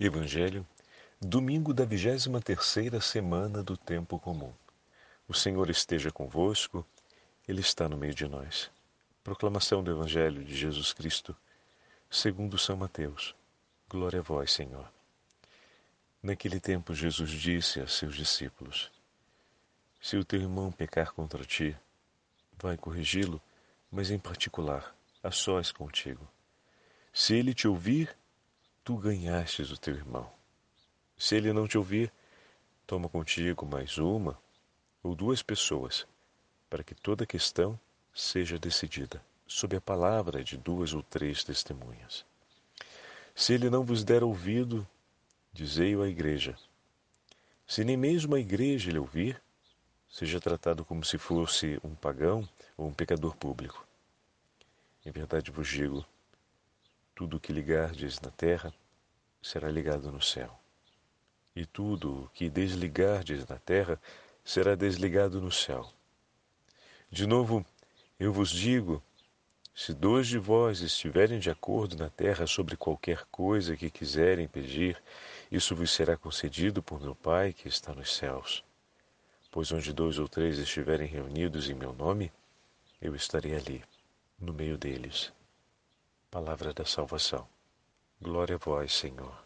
Evangelho, domingo da vigésima terceira semana do tempo comum. O Senhor esteja convosco, Ele está no meio de nós. Proclamação do Evangelho de Jesus Cristo, segundo São Mateus. Glória a vós, Senhor. Naquele tempo Jesus disse a seus discípulos, Se o teu irmão pecar contra ti, vai corrigi-lo, mas em particular, a sós contigo. Se ele te ouvir, tu ganhastes o teu irmão. Se ele não te ouvir, toma contigo mais uma ou duas pessoas, para que toda questão seja decidida sob a palavra de duas ou três testemunhas. Se ele não vos der ouvido, dizei-o à igreja. Se nem mesmo a igreja lhe ouvir, seja tratado como se fosse um pagão ou um pecador público. Em verdade vos digo, tudo o que ligardes na terra será ligado no céu. E tudo o que desligardes na terra será desligado no céu. De novo, eu vos digo: se dois de vós estiverem de acordo na terra sobre qualquer coisa que quiserem pedir, isso vos será concedido por meu Pai que está nos céus. Pois onde dois ou três estiverem reunidos em meu nome, eu estarei ali, no meio deles. Palavra da salvação. Glória a vós, Senhor.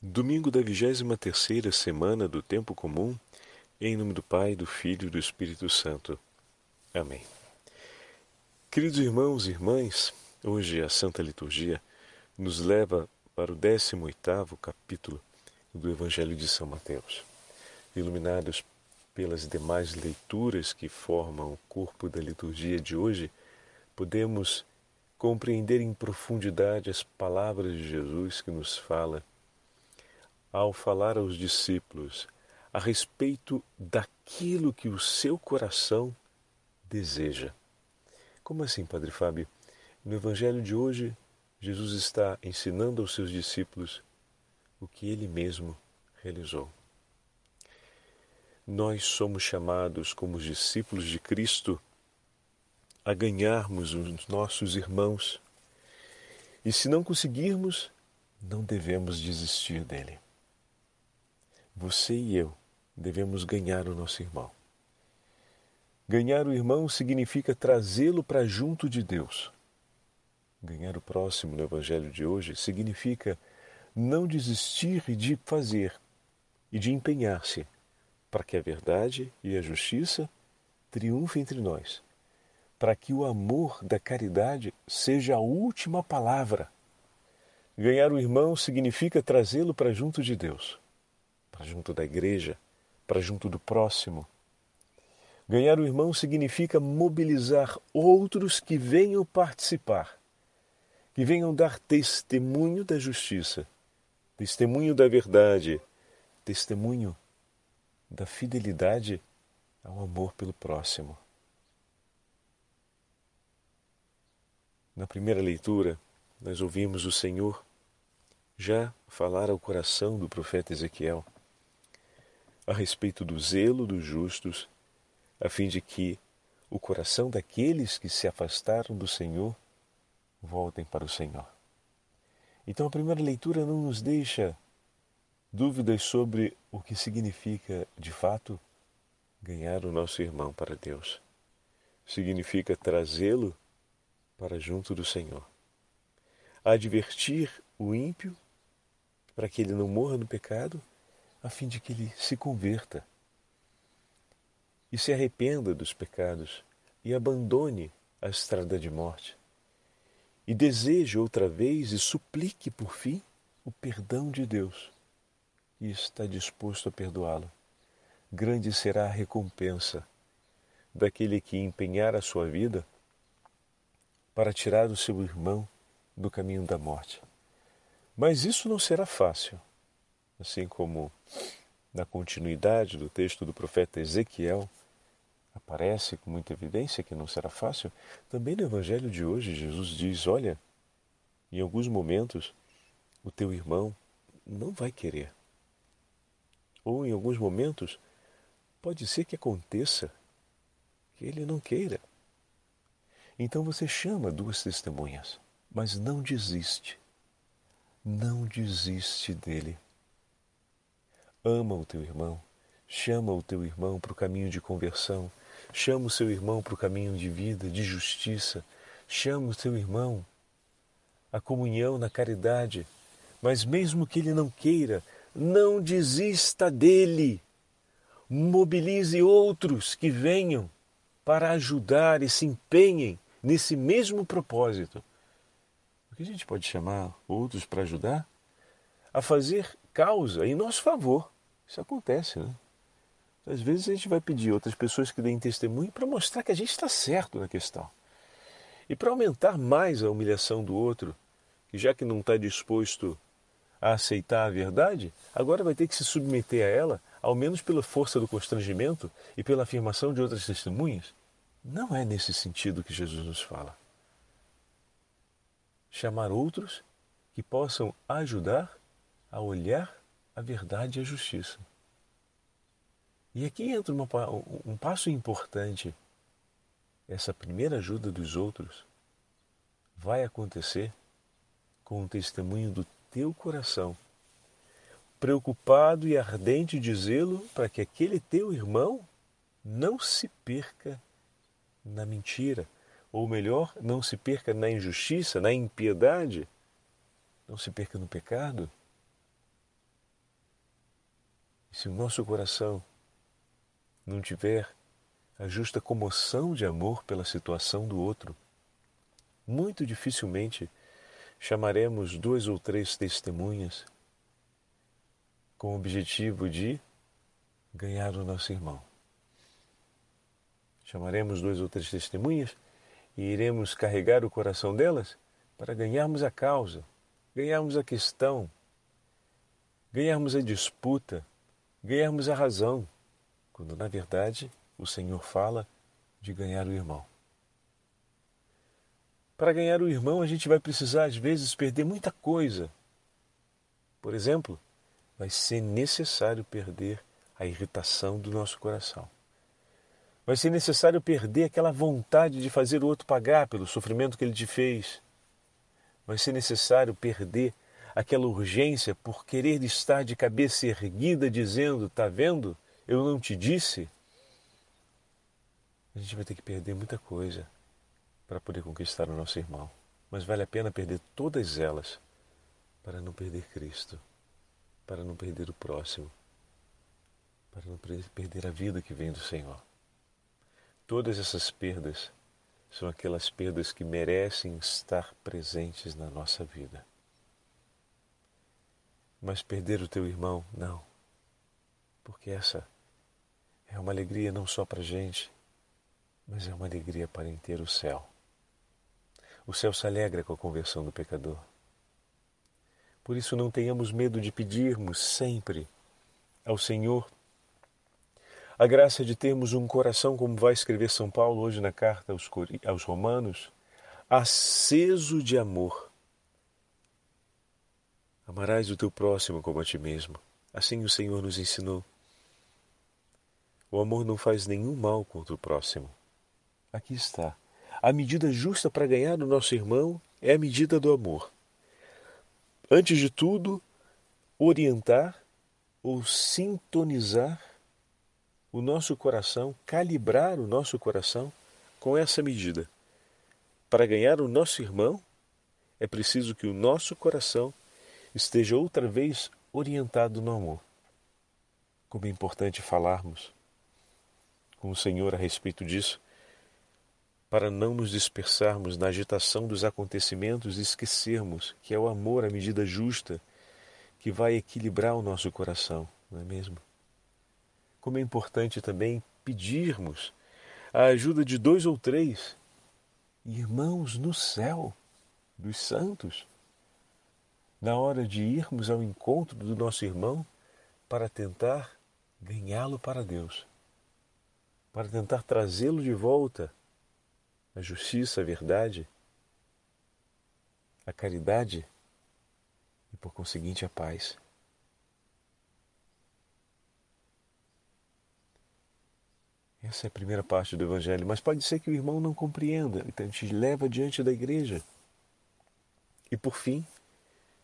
Domingo da vigésima terceira semana do Tempo Comum, em nome do Pai, do Filho e do Espírito Santo. Amém. Queridos irmãos e irmãs, hoje a Santa Liturgia nos leva para o 18º capítulo do Evangelho de São Mateus. Iluminados pelas demais leituras que formam o corpo da liturgia de hoje, podemos compreender em profundidade as palavras de Jesus que nos fala ao falar aos discípulos a respeito daquilo que o seu coração deseja. Como assim, Padre Fábio? No Evangelho de hoje, Jesus está ensinando aos seus discípulos o que ele mesmo realizou. Nós somos chamados, como discípulos de Cristo, a ganharmos os nossos irmãos. E se não conseguirmos, não devemos desistir dele. Você e eu devemos ganhar o nosso irmão. Ganhar o irmão significa trazê-lo para junto de Deus. Ganhar o próximo no Evangelho de hoje significa não desistir de fazer e de empenhar-se para que a verdade e a justiça triunfem entre nós para que o amor da caridade seja a última palavra. Ganhar o irmão significa trazê-lo para junto de Deus, para junto da igreja, para junto do próximo. Ganhar o irmão significa mobilizar outros que venham participar, que venham dar testemunho da justiça, testemunho da verdade, testemunho da fidelidade ao amor pelo próximo. Na primeira leitura, nós ouvimos o Senhor já falar ao coração do profeta Ezequiel a respeito do zelo dos justos, a fim de que o coração daqueles que se afastaram do Senhor voltem para o Senhor. Então a primeira leitura não nos deixa dúvidas sobre o que significa, de fato, ganhar o nosso irmão para Deus. Significa trazê-lo para junto do Senhor. Advertir o ímpio para que ele não morra no pecado, a fim de que ele se converta e se arrependa dos pecados e abandone a estrada de morte e deseje outra vez e suplique por fim o perdão de Deus e está disposto a perdoá-lo. Grande será a recompensa daquele que empenhar a sua vida para tirar o seu irmão do caminho da morte. Mas isso não será fácil. Assim como na continuidade do texto do profeta Ezequiel, aparece com muita evidência que não será fácil, também no Evangelho de hoje Jesus diz: Olha, em alguns momentos o teu irmão não vai querer. Ou em alguns momentos pode ser que aconteça que ele não queira. Então você chama duas testemunhas, mas não desiste. não desiste dele. Ama o teu irmão, chama o teu irmão para o caminho de conversão, chama o seu irmão para o caminho de vida, de justiça, chama o teu irmão à comunhão na caridade, mas mesmo que ele não queira, não desista dele. Mobilize outros que venham para ajudar e se empenhem nesse mesmo propósito. O que a gente pode chamar outros para ajudar? A fazer causa em nosso favor. Isso acontece, né? Às vezes a gente vai pedir outras pessoas que deem testemunho para mostrar que a gente está certo na questão. E para aumentar mais a humilhação do outro, que já que não está disposto a aceitar a verdade, agora vai ter que se submeter a ela, ao menos pela força do constrangimento e pela afirmação de outras testemunhas? Não é nesse sentido que Jesus nos fala. Chamar outros que possam ajudar a olhar a verdade e a justiça. E aqui entra uma, um passo importante. Essa primeira ajuda dos outros vai acontecer com o testemunho do teu coração, preocupado e ardente de zelo para que aquele teu irmão não se perca na mentira, ou melhor, não se perca na injustiça, na impiedade, não se perca no pecado. E se o nosso coração não tiver a justa comoção de amor pela situação do outro, muito dificilmente chamaremos duas ou três testemunhas com o objetivo de ganhar o nosso irmão. Chamaremos duas ou três testemunhas e iremos carregar o coração delas para ganharmos a causa, ganharmos a questão, ganharmos a disputa, ganharmos a razão quando na verdade o Senhor fala de ganhar o irmão. Para ganhar o irmão, a gente vai precisar, às vezes, perder muita coisa. Por exemplo, vai ser necessário perder a irritação do nosso coração. Vai ser necessário perder aquela vontade de fazer o outro pagar pelo sofrimento que ele te fez. Vai ser necessário perder aquela urgência por querer estar de cabeça erguida, dizendo: Está vendo? eu não te disse, a gente vai ter que perder muita coisa para poder conquistar o nosso irmão. Mas vale a pena perder todas elas para não perder Cristo, para não perder o próximo, para não perder a vida que vem do Senhor. Todas essas perdas são aquelas perdas que merecem estar presentes na nossa vida. Mas perder o teu irmão, não. Porque essa é uma alegria não só para a gente, mas é uma alegria para inteiro o céu. O céu se alegra com a conversão do pecador. Por isso não tenhamos medo de pedirmos sempre ao Senhor a graça de termos um coração, como vai escrever São Paulo hoje na carta aos, aos Romanos, aceso de amor. Amarás o teu próximo como a ti mesmo. Assim o Senhor nos ensinou. O amor não faz nenhum mal contra o próximo. Aqui está. A medida justa para ganhar o nosso irmão é a medida do amor. Antes de tudo, orientar ou sintonizar o nosso coração, calibrar o nosso coração com essa medida. Para ganhar o nosso irmão, é preciso que o nosso coração esteja outra vez orientado no amor. Como é importante falarmos com o Senhor a respeito disso, para não nos dispersarmos na agitação dos acontecimentos e esquecermos que é o amor a medida justa que vai equilibrar o nosso coração, não é mesmo? Como é importante também pedirmos a ajuda de dois ou três irmãos no céu dos santos, na hora de irmos ao encontro do nosso irmão para tentar ganhá-lo para Deus para tentar trazê-lo de volta à justiça, à verdade, à caridade e, por conseguinte, à paz. Essa é a primeira parte do Evangelho, mas pode ser que o irmão não compreenda, então a gente leva diante da igreja. E por fim,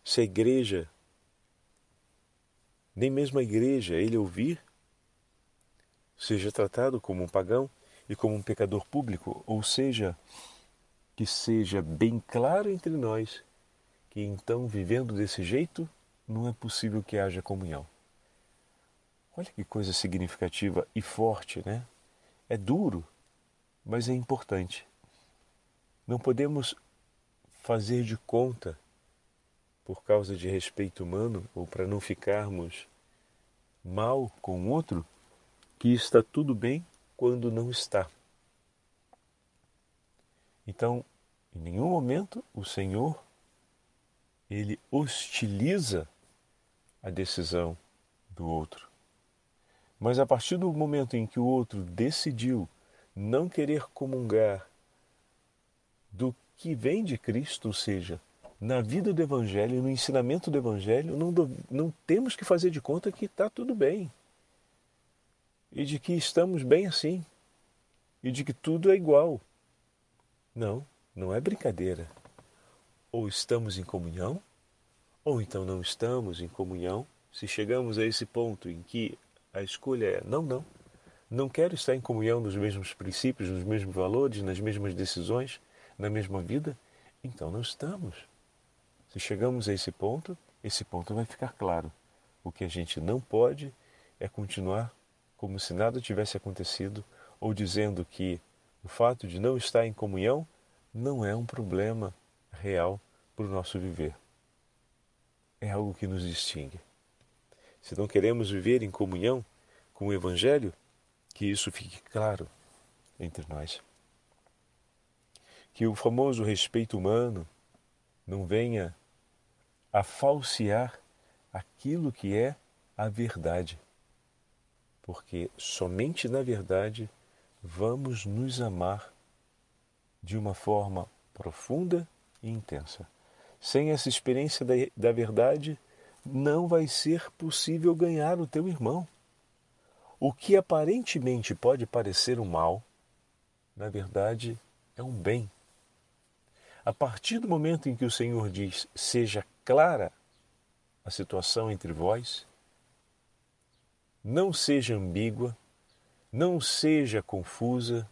se a igreja, nem mesmo a igreja, ele ouvir, seja tratado como um pagão e como um pecador público, ou seja, que seja bem claro entre nós que então, vivendo desse jeito, não é possível que haja comunhão. Olha que coisa significativa e forte, né? É duro, mas é importante. Não podemos fazer de conta, por causa de respeito humano ou para não ficarmos mal com o outro, que está tudo bem quando não está. Então, em nenhum momento o Senhor ele hostiliza a decisão do outro. Mas a partir do momento em que o outro decidiu não querer comungar do que vem de Cristo, ou seja, na vida do Evangelho, no ensinamento do Evangelho, não, não temos que fazer de conta que está tudo bem. E de que estamos bem assim. E de que tudo é igual. Não, não é brincadeira. Ou estamos em comunhão, ou então não estamos em comunhão. Se chegamos a esse ponto em que a escolha é não, não, não quero estar em comunhão nos mesmos princípios, nos mesmos valores, nas mesmas decisões, na mesma vida, então não estamos. Se chegamos a esse ponto, esse ponto vai ficar claro. O que a gente não pode é continuar como se nada tivesse acontecido ou dizendo que o fato de não estar em comunhão não é um problema real para o nosso viver. É algo que nos distingue. Se não queremos viver em comunhão com o Evangelho, que isso fique claro entre nós. Que o famoso respeito humano não venha a falsear aquilo que é a verdade. Porque somente na verdade vamos nos amar de uma forma profunda e intensa. Sem essa experiência da, da verdade, não vai ser possível ganhar o teu irmão. O que aparentemente pode parecer um mal, na verdade é um bem. A partir do momento em que o Senhor diz: seja clara a situação entre vós, não seja ambígua, não seja confusa,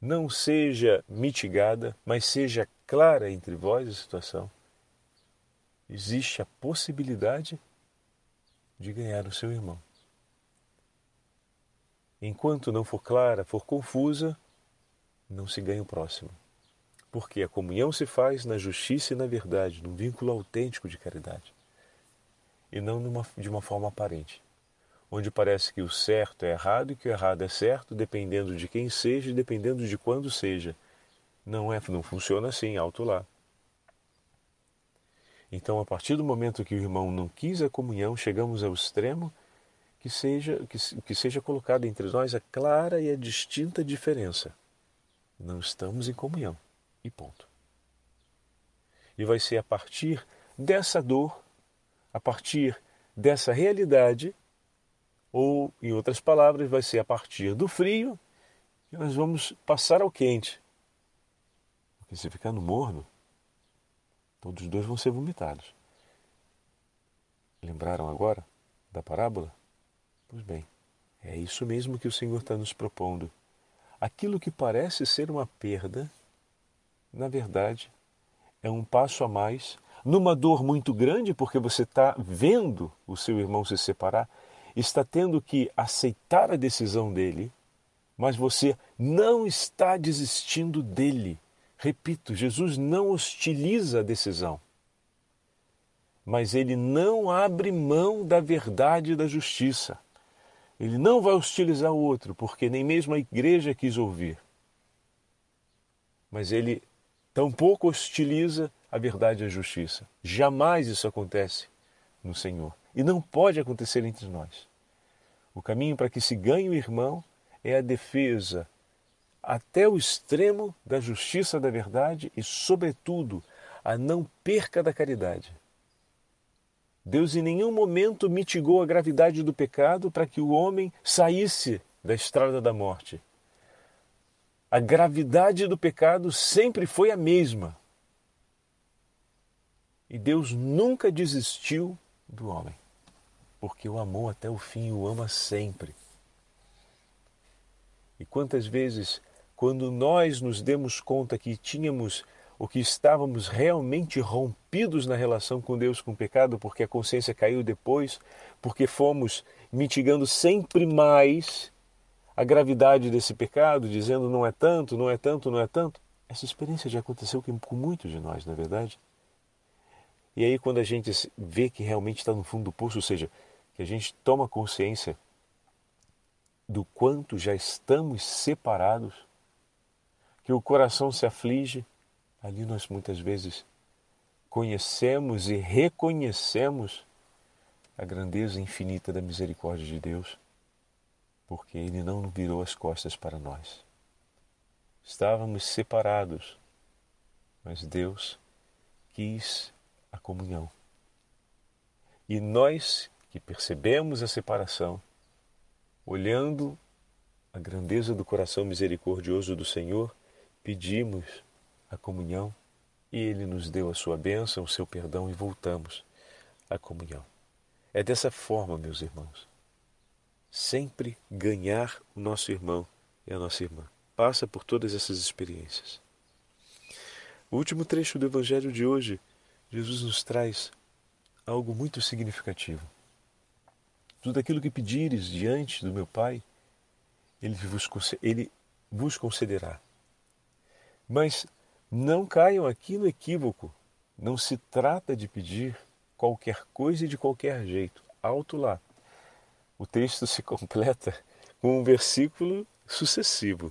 não seja mitigada, mas seja clara entre vós a situação, existe a possibilidade de ganhar o seu irmão. Enquanto não for clara, for confusa, não se ganha o próximo. Porque a comunhão se faz na justiça e na verdade, num vínculo autêntico de caridade, e não numa, de uma forma aparente onde parece que o certo é errado e que o errado é certo, dependendo de quem seja e dependendo de quando seja. Não é, não funciona assim, alto lá. Então, a partir do momento que o irmão não quis a comunhão, chegamos ao extremo que seja que, que seja colocada entre nós a clara e a distinta diferença. Não estamos em comunhão. E ponto. E vai ser a partir dessa dor, a partir dessa realidade, ou, em outras palavras, vai ser a partir do frio que nós vamos passar ao quente. Porque se ficar no morno, todos os dois vão ser vomitados. Lembraram agora da parábola? Pois bem, é isso mesmo que o Senhor está nos propondo. Aquilo que parece ser uma perda, na verdade, é um passo a mais, numa dor muito grande, porque você está vendo o seu irmão se separar, está tendo que aceitar a decisão dele, mas você não está desistindo dele. Repito, Jesus não hostiliza a decisão, mas ele não abre mão da verdade e da justiça. Ele não vai hostilizar o outro, porque nem mesmo a igreja quis ouvir. Mas ele tampouco hostiliza a verdade e a justiça. Jamais isso acontece no Senhor. E não pode acontecer entre nós. O caminho para que se ganhe o irmão é a defesa até o extremo da justiça da verdade e, sobretudo, a não perca da caridade. Deus em nenhum momento mitigou a gravidade do pecado para que o homem saísse da estrada da morte. A gravidade do pecado sempre foi a mesma. E Deus nunca desistiu do homem, porque o amou até o fim e o ama sempre. E quantas vezes, quando nós nos demos conta que tínhamos o que estávamos realmente rompidos na relação com Deus com o pecado, porque a consciência caiu depois, porque fomos mitigando sempre mais a gravidade desse pecado, dizendo não é tanto, não é tanto, não é tanto. Essa experiência já aconteceu com muitos de nós, não é verdade? E aí, quando a gente vê que realmente está no fundo do poço, ou seja, que a gente toma consciência do quanto já estamos separados, que o coração se aflige, ali nós muitas vezes conhecemos e reconhecemos a grandeza infinita da misericórdia de Deus, porque Ele não virou as costas para nós. Estávamos separados, mas Deus quis a comunhão. E nós que percebemos a separação, olhando a grandeza do coração misericordioso do Senhor, pedimos a comunhão e Ele nos deu a sua bênção, o seu perdão e voltamos à comunhão. É dessa forma, meus irmãos. Sempre ganhar o nosso irmão e a nossa irmã. Passa por todas essas experiências. O último trecho do Evangelho de hoje, Jesus nos traz algo muito significativo. Tudo aquilo que pedires diante do meu Pai, Ele vos, ele vos concederá. Mas não caiam aqui no equívoco. Não se trata de pedir qualquer coisa e de qualquer jeito. Alto lá. O texto se completa com um versículo sucessivo.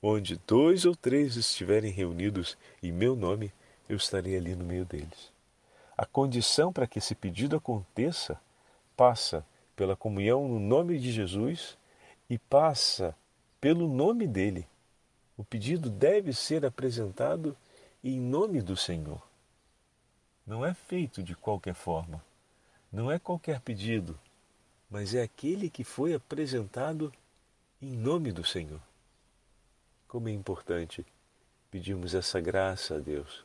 Onde dois ou três estiverem reunidos em meu nome, eu estarei ali no meio deles. A condição para que esse pedido aconteça passa pela comunhão no nome de Jesus e passa pelo nome dele. O pedido deve ser apresentado em nome do Senhor. Não é feito de qualquer forma. Não é qualquer pedido, mas é aquele que foi apresentado em nome do Senhor. Como é importante pedirmos essa graça a Deus.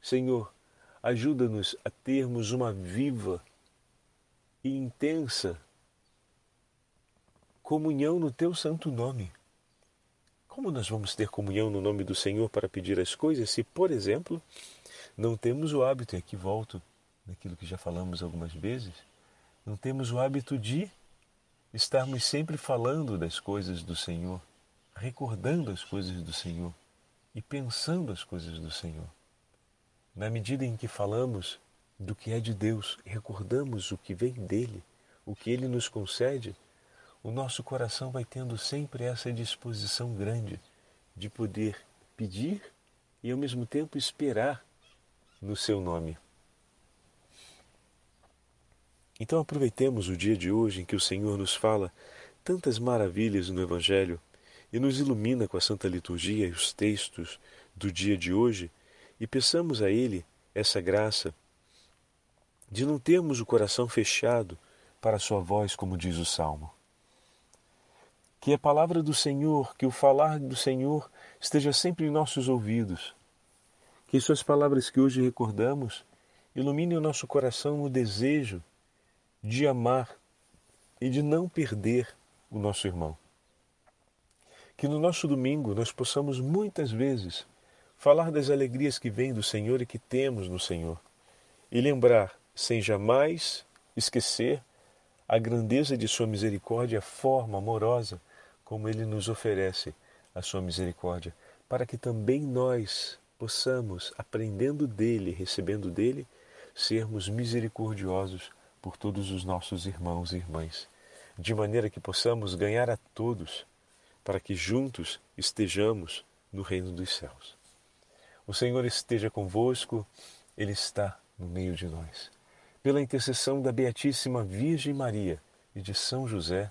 Senhor, ajuda-nos a termos uma viva e intensa comunhão no teu santo nome. Como nós vamos ter comunhão no nome do Senhor para pedir as coisas se, por exemplo, não temos o hábito, e aqui volto naquilo que já falamos algumas vezes, não temos o hábito de estarmos sempre falando das coisas do Senhor, recordando as coisas do Senhor e pensando as coisas do Senhor. Na medida em que falamos do que é de Deus, recordamos o que vem dele, o que ele nos concede, o nosso coração vai tendo sempre essa disposição grande de poder pedir e ao mesmo tempo esperar no seu nome. Então aproveitemos o dia de hoje em que o Senhor nos fala tantas maravilhas no Evangelho e nos ilumina com a Santa Liturgia e os textos do dia de hoje e peçamos a Ele essa graça de não termos o coração fechado para a Sua voz, como diz o Salmo. Que a palavra do Senhor, que o falar do Senhor esteja sempre em nossos ouvidos. Que suas palavras que hoje recordamos iluminem o nosso coração no desejo de amar e de não perder o nosso irmão. Que no nosso domingo nós possamos muitas vezes falar das alegrias que vêm do Senhor e que temos no Senhor, e lembrar, sem jamais esquecer, a grandeza de Sua misericórdia, a forma amorosa como Ele nos oferece a sua misericórdia, para que também nós possamos, aprendendo dele, recebendo dele, sermos misericordiosos por todos os nossos irmãos e irmãs, de maneira que possamos ganhar a todos, para que juntos estejamos no reino dos céus. O Senhor esteja convosco, Ele está no meio de nós. Pela intercessão da Beatíssima Virgem Maria e de São José,